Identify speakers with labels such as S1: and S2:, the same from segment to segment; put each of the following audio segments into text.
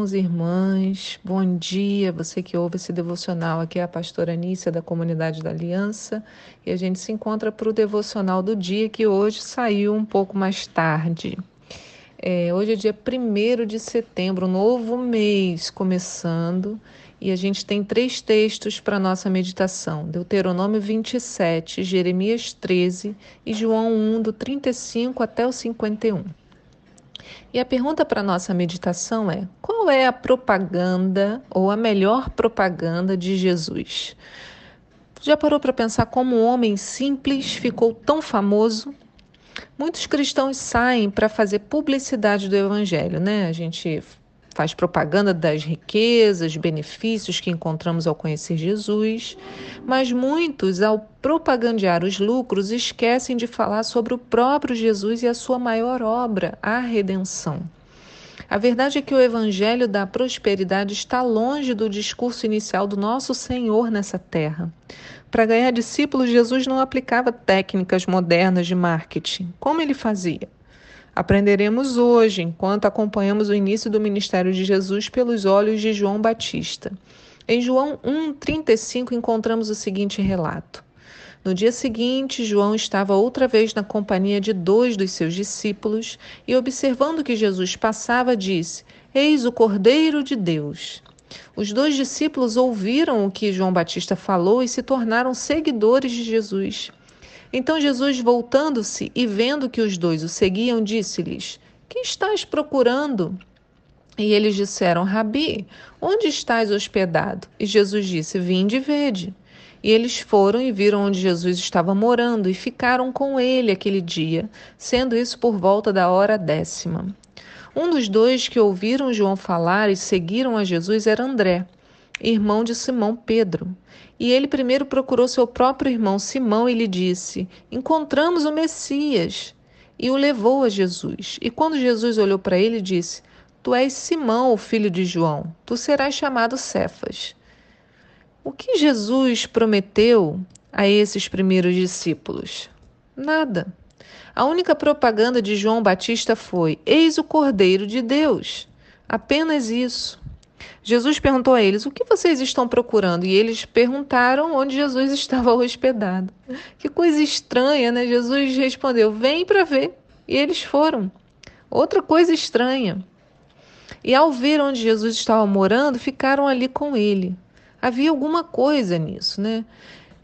S1: irmãos e irmãs, bom dia. Você que ouve esse devocional aqui é a pastora Anícia da Comunidade da Aliança e a gente se encontra para o devocional do dia que hoje saiu um pouco mais tarde. É, hoje é dia 1 de setembro, novo mês começando e a gente tem três textos para nossa meditação: Deuteronômio 27, Jeremias 13 e João 1, do 35 até o 51. E a pergunta para nossa meditação é: qual é a propaganda ou a melhor propaganda de Jesus? Já parou para pensar como um homem simples ficou tão famoso? Muitos cristãos saem para fazer publicidade do evangelho, né? A gente faz propaganda das riquezas, benefícios que encontramos ao conhecer Jesus, mas muitos, ao propagandear os lucros, esquecem de falar sobre o próprio Jesus e a sua maior obra, a redenção. A verdade é que o evangelho da prosperidade está longe do discurso inicial do nosso Senhor nessa terra. Para ganhar discípulos, Jesus não aplicava técnicas modernas de marketing. Como ele fazia? Aprenderemos hoje, enquanto acompanhamos o início do ministério de Jesus pelos olhos de João Batista. Em João 1,35 encontramos o seguinte relato. No dia seguinte, João estava outra vez na companhia de dois dos seus discípulos e, observando que Jesus passava, disse: Eis o Cordeiro de Deus. Os dois discípulos ouviram o que João Batista falou e se tornaram seguidores de Jesus. Então Jesus, voltando-se e vendo que os dois o seguiam, disse-lhes: Que estás procurando? E eles disseram: Rabi, onde estás hospedado? E Jesus disse: Vinde e vede. E eles foram e viram onde Jesus estava morando e ficaram com ele aquele dia, sendo isso por volta da hora décima. Um dos dois que ouviram João falar e seguiram a Jesus era André, irmão de Simão Pedro. E ele primeiro procurou seu próprio irmão Simão e lhe disse: Encontramos o Messias. E o levou a Jesus. E quando Jesus olhou para ele, disse: Tu és Simão, o filho de João, tu serás chamado Cefas. O que Jesus prometeu a esses primeiros discípulos? Nada. A única propaganda de João Batista foi: Eis o Cordeiro de Deus. Apenas isso. Jesus perguntou a eles: O que vocês estão procurando? E eles perguntaram onde Jesus estava hospedado. Que coisa estranha, né? Jesus respondeu: Vem para ver. E eles foram. Outra coisa estranha. E ao ver onde Jesus estava morando, ficaram ali com ele havia alguma coisa nisso, né?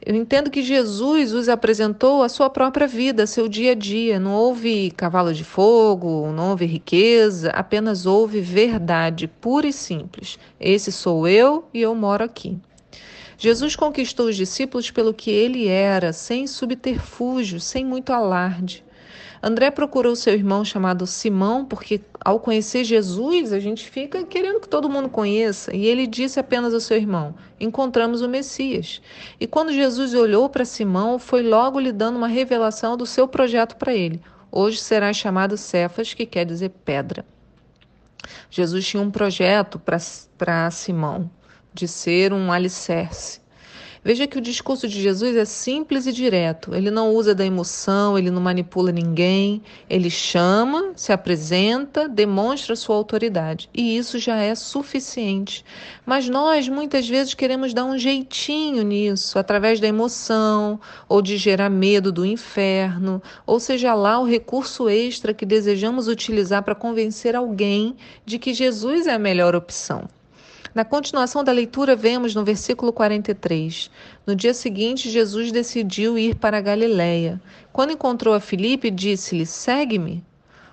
S1: Eu entendo que Jesus os apresentou a sua própria vida, seu dia a dia. Não houve cavalo de fogo, não houve riqueza, apenas houve verdade pura e simples. Esse sou eu e eu moro aqui. Jesus conquistou os discípulos pelo que ele era, sem subterfúgio, sem muito alarde. André procurou seu irmão chamado Simão, porque ao conhecer Jesus, a gente fica querendo que todo mundo conheça. E ele disse apenas ao seu irmão: Encontramos o Messias. E quando Jesus olhou para Simão, foi logo lhe dando uma revelação do seu projeto para ele. Hoje será chamado Cefas, que quer dizer pedra. Jesus tinha um projeto para Simão, de ser um alicerce. Veja que o discurso de Jesus é simples e direto. Ele não usa da emoção, ele não manipula ninguém. Ele chama, se apresenta, demonstra sua autoridade. E isso já é suficiente. Mas nós muitas vezes queremos dar um jeitinho nisso, através da emoção, ou de gerar medo do inferno, ou seja lá o recurso extra que desejamos utilizar para convencer alguém de que Jesus é a melhor opção. Na continuação da leitura, vemos no versículo 43. No dia seguinte, Jesus decidiu ir para a Galiléia. Quando encontrou a Filipe, disse-lhe: Segue-me.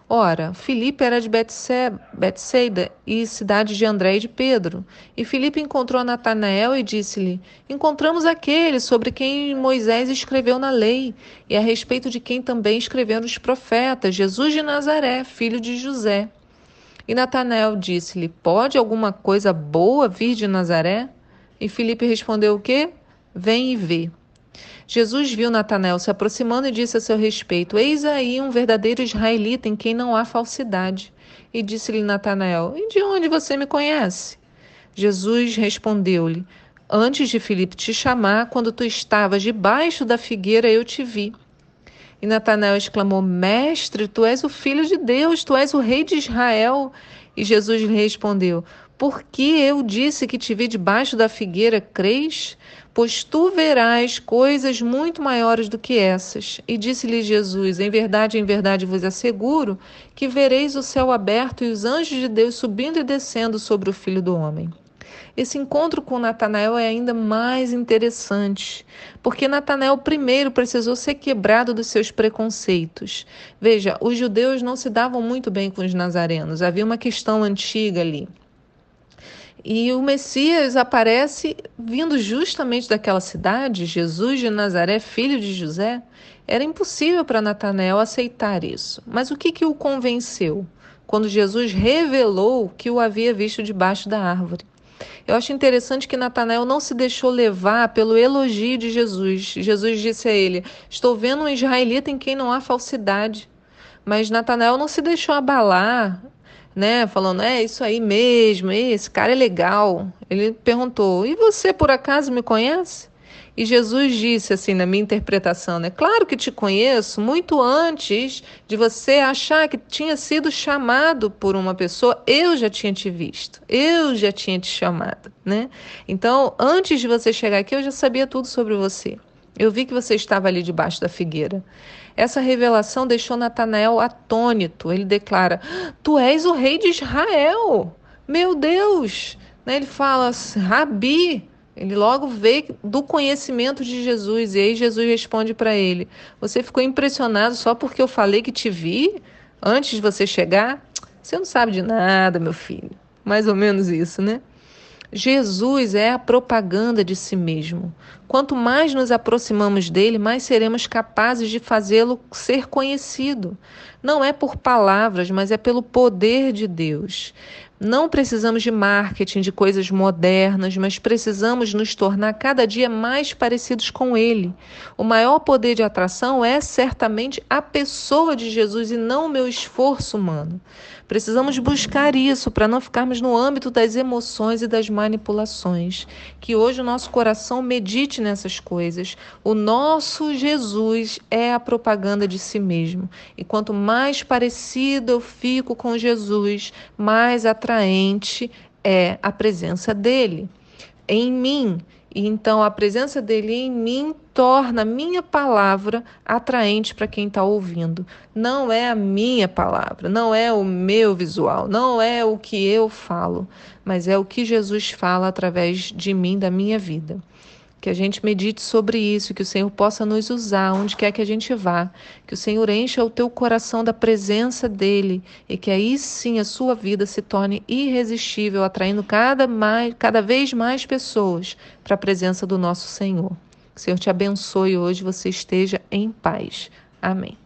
S1: Ora, Filipe era de Betsaida e cidade de André e de Pedro. E Filipe encontrou Natanael e disse-lhe: Encontramos aquele sobre quem Moisés escreveu na lei, e a respeito de quem também escreveram os profetas, Jesus de Nazaré, filho de José. E Natanael disse-lhe: Pode alguma coisa boa vir de Nazaré? E Filipe respondeu: O quê? Vem e vê. Jesus viu Natanael se aproximando e disse a seu respeito: Eis aí um verdadeiro israelita em quem não há falsidade. E disse-lhe Natanael: E de onde você me conhece? Jesus respondeu-lhe: Antes de Filipe te chamar, quando tu estavas debaixo da figueira, eu te vi. E Natanael exclamou: Mestre, tu és o filho de Deus, tu és o rei de Israel. E Jesus lhe respondeu: Porque eu disse que te vi debaixo da figueira, crês? Pois tu verás coisas muito maiores do que essas. E disse-lhe Jesus: Em verdade, em verdade vos asseguro que vereis o céu aberto e os anjos de Deus subindo e descendo sobre o filho do homem. Esse encontro com Natanael é ainda mais interessante, porque Natanael primeiro precisou ser quebrado dos seus preconceitos. Veja, os judeus não se davam muito bem com os nazarenos, havia uma questão antiga ali. E o Messias aparece vindo justamente daquela cidade, Jesus de Nazaré, filho de José. Era impossível para Natanael aceitar isso. Mas o que, que o convenceu? Quando Jesus revelou que o havia visto debaixo da árvore. Eu acho interessante que Natanael não se deixou levar pelo elogio de Jesus. Jesus disse a ele: Estou vendo um israelita em quem não há falsidade. Mas Natanael não se deixou abalar, né? Falando, é isso aí mesmo, esse cara é legal. Ele perguntou: E você por acaso me conhece? E Jesus disse assim, na minha interpretação, né? Claro que te conheço muito antes de você achar que tinha sido chamado por uma pessoa, eu já tinha te visto, eu já tinha te chamado, né? Então, antes de você chegar aqui, eu já sabia tudo sobre você. Eu vi que você estava ali debaixo da figueira. Essa revelação deixou Natanael atônito. Ele declara: Tu és o rei de Israel. Meu Deus! Né? Ele fala: Rabi, ele logo vê do conhecimento de Jesus. E aí Jesus responde para ele: Você ficou impressionado só porque eu falei que te vi antes de você chegar? Você não sabe de nada, meu filho. Mais ou menos isso, né? Jesus é a propaganda de si mesmo. Quanto mais nos aproximamos dele, mais seremos capazes de fazê-lo ser conhecido. Não é por palavras, mas é pelo poder de Deus. Não precisamos de marketing, de coisas modernas, mas precisamos nos tornar cada dia mais parecidos com Ele. O maior poder de atração é certamente a pessoa de Jesus e não o meu esforço humano. Precisamos buscar isso para não ficarmos no âmbito das emoções e das manipulações. Que hoje o nosso coração medite nessas coisas. O nosso Jesus é a propaganda de si mesmo. E quanto mais parecido eu fico com Jesus, mais atraente é a presença dele em mim. Então a presença dele em mim torna a minha palavra atraente para quem está ouvindo. Não é a minha palavra, não é o meu visual, não é o que eu falo, mas é o que Jesus fala através de mim, da minha vida que a gente medite sobre isso, que o Senhor possa nos usar onde quer que a gente vá, que o Senhor encha o teu coração da presença dele e que aí sim a sua vida se torne irresistível, atraindo cada, mais, cada vez mais pessoas para a presença do nosso Senhor. Que o Senhor te abençoe hoje, você esteja em paz. Amém.